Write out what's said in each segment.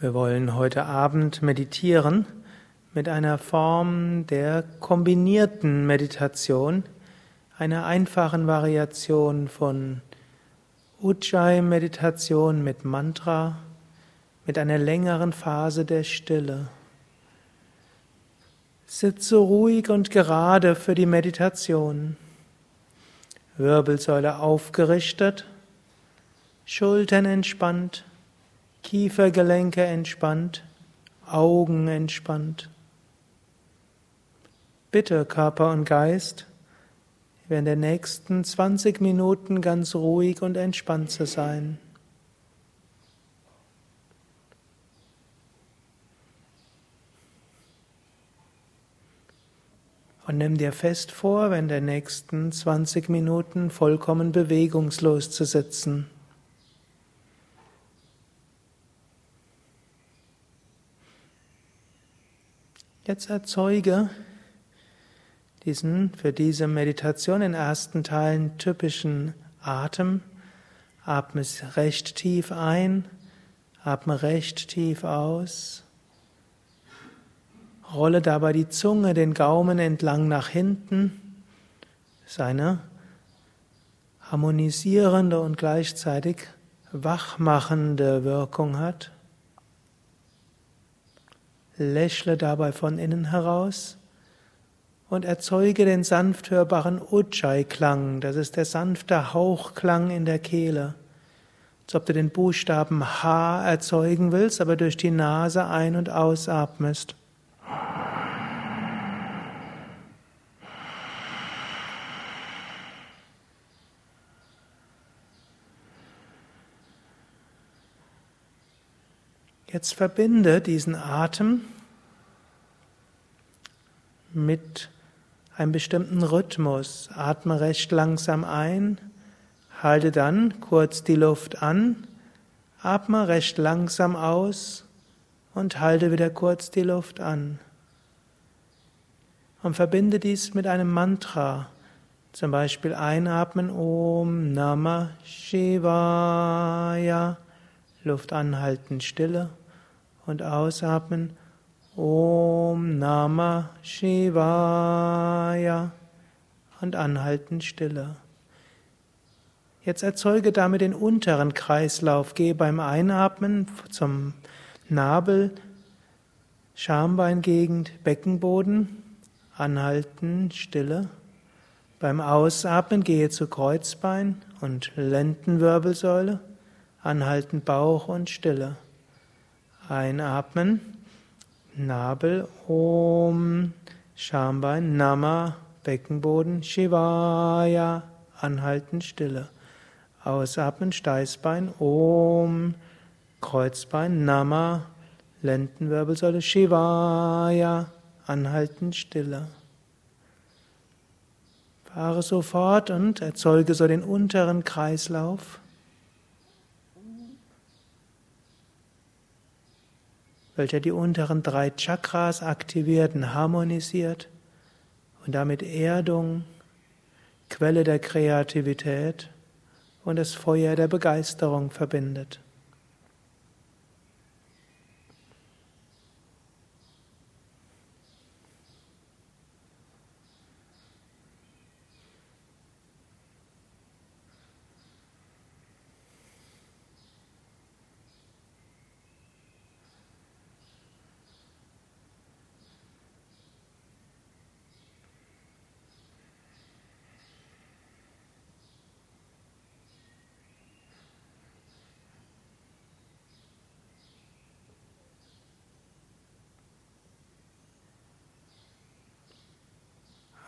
Wir wollen heute Abend meditieren mit einer Form der kombinierten Meditation, einer einfachen Variation von Ujjayi-Meditation mit Mantra, mit einer längeren Phase der Stille. Sitze ruhig und gerade für die Meditation. Wirbelsäule aufgerichtet, Schultern entspannt, Kiefergelenke entspannt, Augen entspannt. Bitte Körper und Geist, während der nächsten 20 Minuten ganz ruhig und entspannt zu sein. Und nimm dir fest vor, während der nächsten 20 Minuten vollkommen bewegungslos zu sitzen. Jetzt erzeuge diesen für diese Meditation in ersten Teilen typischen Atem. Atme recht tief ein, atme recht tief aus. Rolle dabei die Zunge, den Gaumen entlang nach hinten. Seine harmonisierende und gleichzeitig wachmachende Wirkung hat. Lächle dabei von innen heraus und erzeuge den sanft hörbaren Ujjayi-Klang. Das ist der sanfte Hauchklang in der Kehle. Als ob du den Buchstaben H erzeugen willst, aber durch die Nase ein- und ausatmest. Jetzt verbinde diesen Atem mit einem bestimmten Rhythmus. Atme recht langsam ein, halte dann kurz die Luft an, atme recht langsam aus und halte wieder kurz die Luft an. Und verbinde dies mit einem Mantra. Zum Beispiel einatmen Om Namah Shivaya. Luft anhalten, Stille und ausatmen. Om Namah Shivaya und anhalten Stille. Jetzt erzeuge damit den unteren Kreislauf. Gehe beim Einatmen zum Nabel, Schambeingegend, Beckenboden, anhalten, Stille. Beim Ausatmen gehe zu Kreuzbein und Lendenwirbelsäule, anhalten Bauch und Stille. Einatmen, Nabel, Om, Schambein, Nama, Beckenboden, Shivaya, anhalten, Stille. Ausatmen, Steißbein, Om, Kreuzbein, Nama, Lendenwirbelsäule, Shivaya, anhalten, Stille. Fahre sofort und erzeuge so den unteren Kreislauf. Welcher die unteren drei Chakras aktiviert und harmonisiert und damit Erdung, Quelle der Kreativität und das Feuer der Begeisterung verbindet.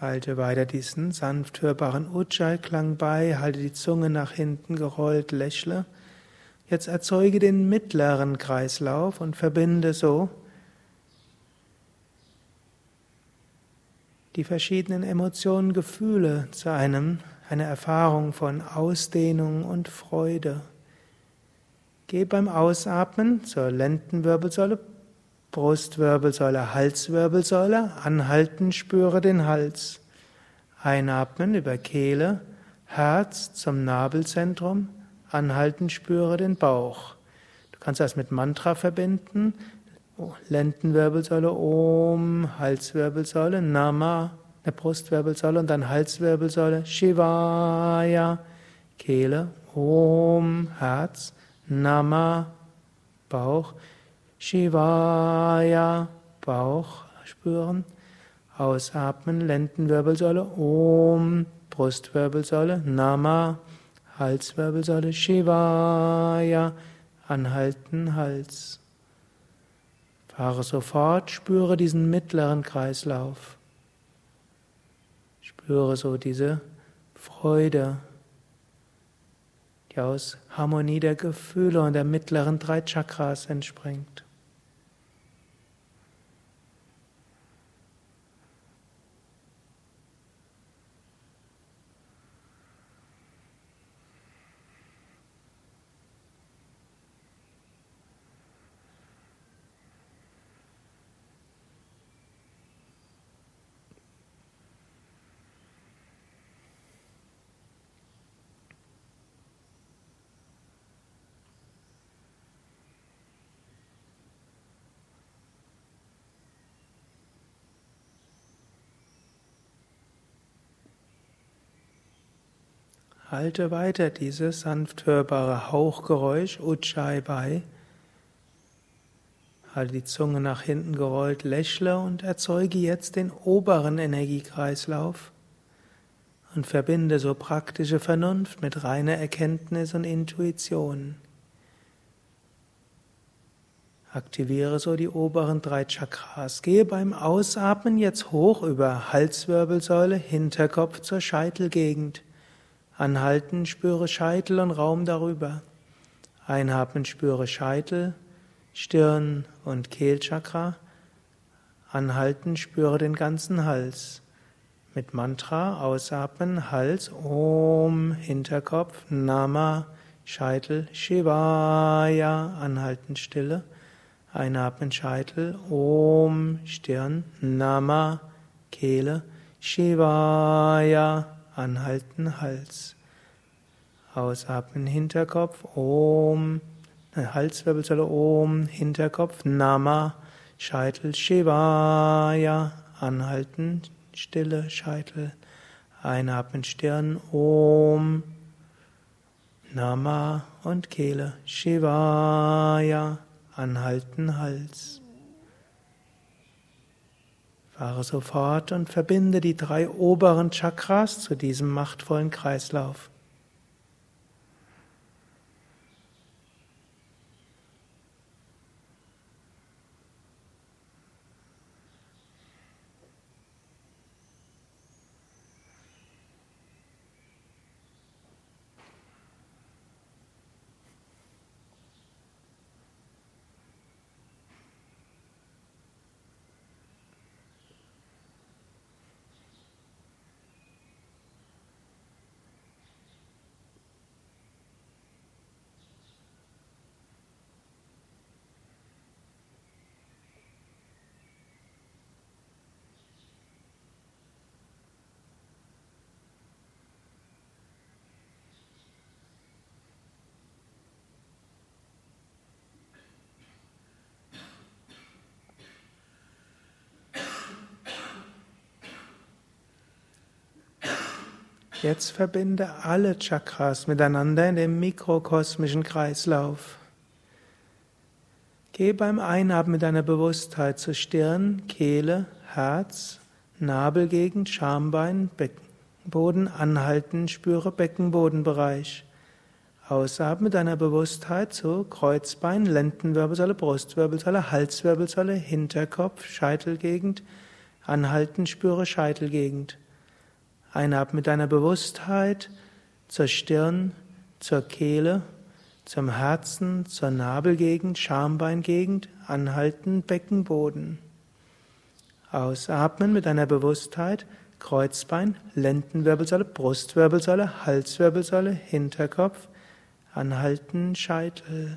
Halte weiter diesen sanft hörbaren Ujjayi-Klang bei, halte die Zunge nach hinten gerollt, lächle. Jetzt erzeuge den mittleren Kreislauf und verbinde so die verschiedenen Emotionen, Gefühle zu einem, einer Erfahrung von Ausdehnung und Freude. Geh beim Ausatmen zur Lendenwirbelsäule, Brustwirbelsäule, Halswirbelsäule, anhalten, spüre den Hals. Einatmen über Kehle, Herz zum Nabelzentrum, anhalten, spüre den Bauch. Du kannst das mit Mantra verbinden. Lendenwirbelsäule Om, Halswirbelsäule Nama, der Brustwirbelsäule und dann Halswirbelsäule Shivaya, Kehle Om, Herz, Nama, Bauch, Shivaya, Bauch spüren. Ausatmen, Lendenwirbelsäule, Om, Brustwirbelsäule, Nama, Halswirbelsäule, Shivaya, anhalten, Hals. Fahre sofort, spüre diesen mittleren Kreislauf. Spüre so diese Freude, die aus Harmonie der Gefühle und der mittleren drei Chakras entspringt. Halte weiter dieses sanft hörbare Hauchgeräusch Ujjayi bei. Halte die Zunge nach hinten gerollt, lächle und erzeuge jetzt den oberen Energiekreislauf und verbinde so praktische Vernunft mit reiner Erkenntnis und Intuition. Aktiviere so die oberen drei Chakras. Gehe beim Ausatmen jetzt hoch über Halswirbelsäule, Hinterkopf zur Scheitelgegend. Anhalten, spüre Scheitel und Raum darüber. Einatmen, spüre Scheitel, Stirn und Kehlchakra. Anhalten, spüre den ganzen Hals. Mit Mantra ausatmen, Hals, Om, Hinterkopf, Nama, Scheitel, Shivaya, anhalten, Stille. Einatmen, Scheitel, Om, Stirn, Nama, Kehle, Shivaya, anhalten, Hals. Ausatmen, Hinterkopf, Om, Halswirbelsäule, Om, Hinterkopf, Nama, Scheitel, Shivaya, anhalten, Stille, Scheitel, einatmen, Stirn, Om, Nama und Kehle, Shivaya, anhalten, Hals. Fahre sofort und verbinde die drei oberen Chakras zu diesem machtvollen Kreislauf. Jetzt verbinde alle Chakras miteinander in dem mikrokosmischen Kreislauf. Geh beim Einatmen mit deiner Bewusstheit zur Stirn, Kehle, Herz, Nabelgegend, Schambein, Beckenboden anhalten, spüre Beckenbodenbereich. Ausatmen mit deiner Bewusstheit zu Kreuzbein, Lendenwirbelsäule, Brustwirbelsäule, Halswirbelsäule, Hinterkopf, Scheitelgegend. Anhalten, spüre Scheitelgegend. Einatmen mit deiner Bewusstheit zur Stirn, zur Kehle, zum Herzen, zur Nabelgegend, Schambeingegend, anhalten, Beckenboden. Ausatmen mit deiner Bewusstheit, Kreuzbein, Lendenwirbelsäule, Brustwirbelsäule, Halswirbelsäule, Hinterkopf, anhalten, Scheitel.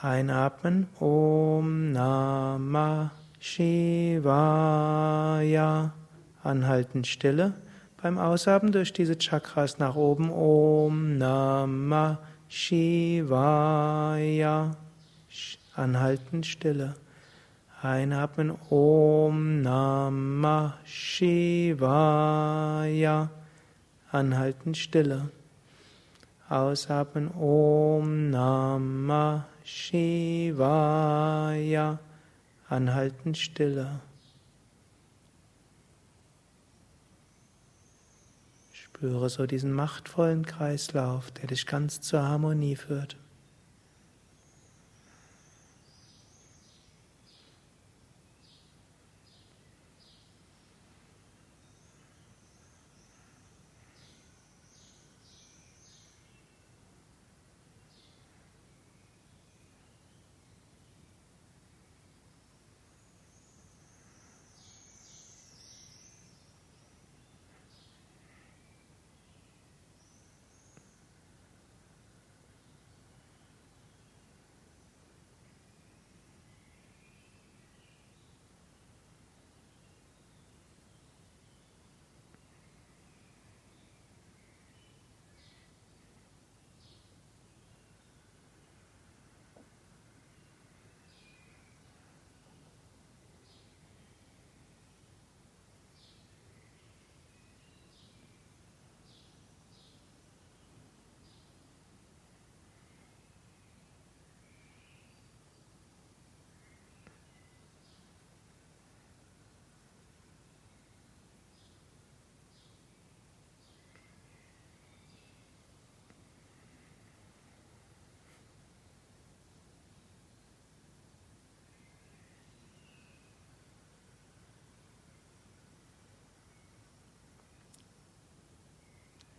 Einatmen, Om Namah Shivaya. Anhalten Stille. Beim Ausatmen durch diese Chakras nach oben. Om Namah Shivaya. Anhalten Stille. Einatmen Om Namah Shivaya. Anhalten Stille. Ausatmen Om Namah Shivaya. Anhalten Stille. Spüre so diesen machtvollen Kreislauf, der dich ganz zur Harmonie führt.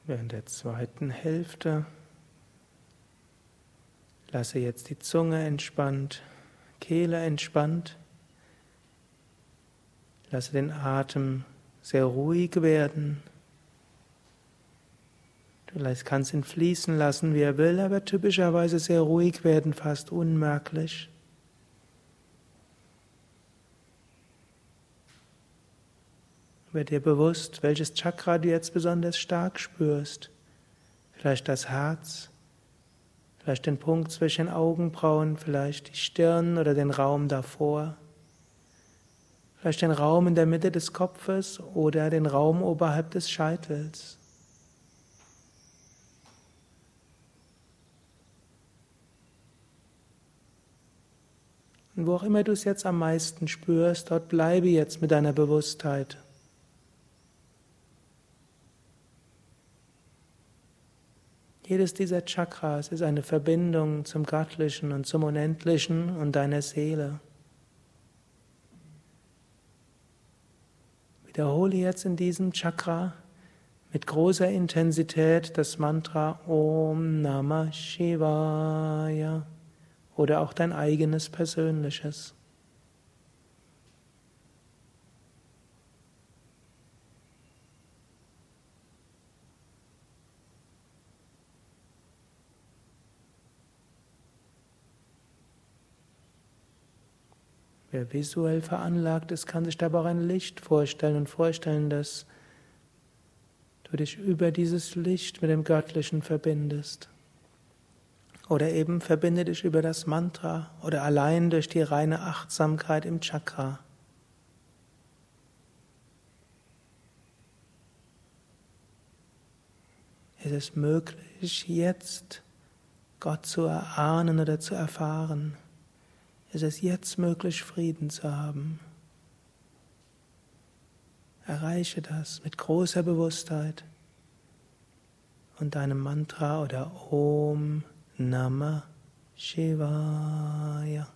Während der zweiten Hälfte lasse jetzt die Zunge entspannt, Kehle entspannt. Lasse den Atem sehr ruhig werden. Du kannst ihn fließen lassen, wie er will, aber typischerweise sehr ruhig werden, fast unmerklich. Wird dir bewusst, welches Chakra du jetzt besonders stark spürst. Vielleicht das Herz, vielleicht den Punkt zwischen den Augenbrauen, vielleicht die Stirn oder den Raum davor. Vielleicht den Raum in der Mitte des Kopfes oder den Raum oberhalb des Scheitels. Und wo auch immer du es jetzt am meisten spürst, dort bleibe jetzt mit deiner Bewusstheit. Jedes dieser Chakras ist eine Verbindung zum Göttlichen und zum Unendlichen und deiner Seele. Wiederhole jetzt in diesem Chakra mit großer Intensität das Mantra Om Namah Shivaya oder auch dein eigenes persönliches. Wer visuell veranlagt ist, kann sich dabei auch ein Licht vorstellen und vorstellen, dass du dich über dieses Licht mit dem Göttlichen verbindest. Oder eben verbinde dich über das Mantra oder allein durch die reine Achtsamkeit im Chakra. Es ist möglich, jetzt Gott zu erahnen oder zu erfahren. Es ist jetzt möglich, Frieden zu haben. Erreiche das mit großer Bewusstheit und deinem Mantra oder Om Namah Shivaya.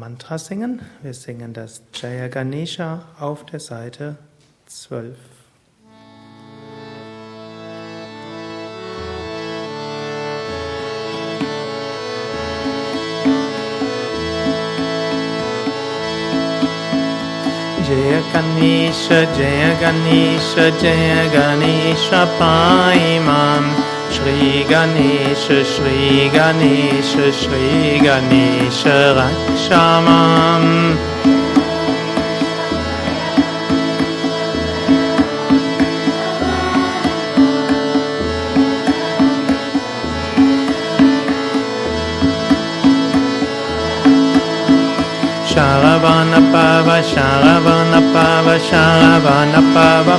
Mantra singen. Wir singen das Jaya Ganesha auf der Seite 12. Jaya Ganesha, Jaya Ganesha, Jaya Ganesha, Paimam. Shri Ganesha, Shri Ganesha, Shri Ganesha Rakshamam. Sharavana Pava, Sharavana Pava,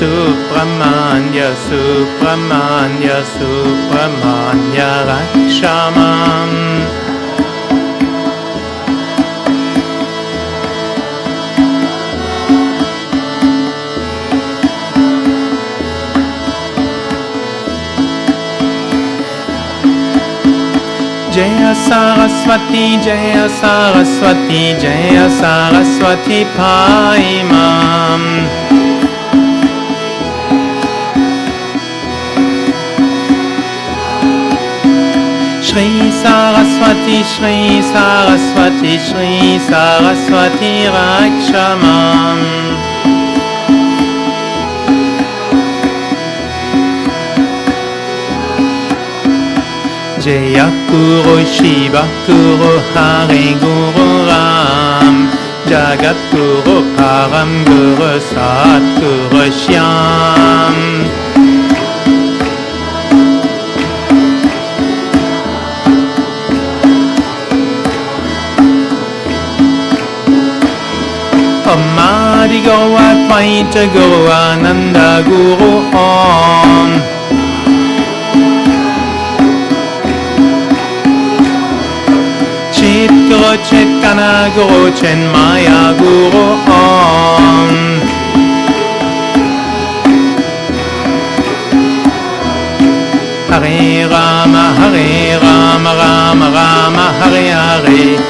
सुप्रमान्यसुप्रमान्यसुप्रमान्य रक्षामा जय असारस्वती जय सारस्वती जय सारस्वती फाइ माम्। श्री सारस्वती श्री सारस्वती श्री सारस्वती रक्ष माम् जय कुरु शिव वा क्षमाम् जयतु शिवै गुरुवां जगतु भावं गुवसातु श्याम्। Guru Shyam Adi Go Advaita Guru Ananda Guru Om Chit Guru Chaitana Guru Chenmaya Guru Om Hare Rama Hare Rama Rama Rama Hare Hare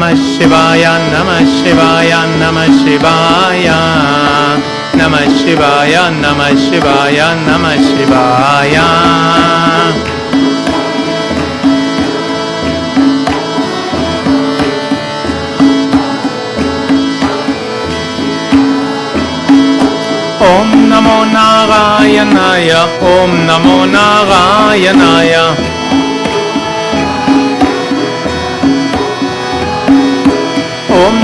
नमः शिवाय नमः शिवाय नमः शिवाय नमः शिवाय नमः शिवाय नमः शिवाय। ॐ नमो नारायणाय ॐ नमो नारायणाय।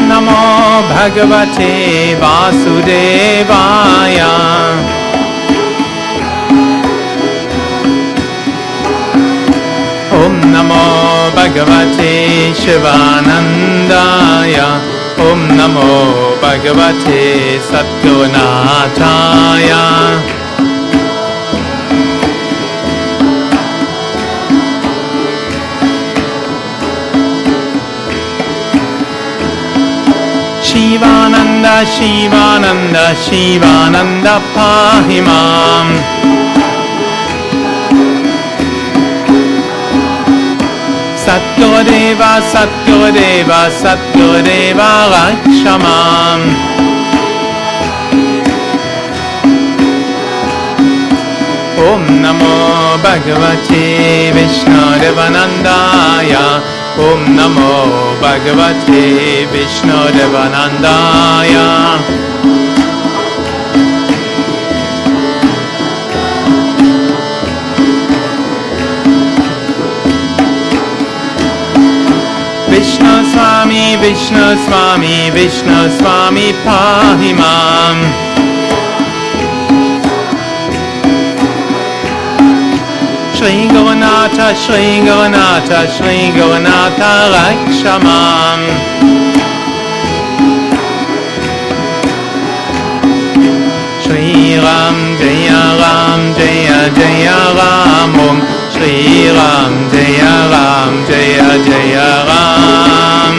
नमो भगवते वासुदेवाय। ॐ नमो भगवते शिवानन्दाय। ॐ नमो भगवते सद्गुनाथाय शिवानन्द शिवानन्द पाहि माम्। सत्यो देव सत्यो देव सत्यो देव ॐ नमो भगवते विष्णुरवनन्दाय। ॐ नमो भगवते विष्णुरवनन्दाय। Vishnu Swami, Vishnu Swami, Vishnu Swami, Pahimam. Shri Govanata, Shri Govanata, Shri Govanata, Lakshamam. Ram जय राम जय अ जय राम श्रीराम जय राम जय अजय राम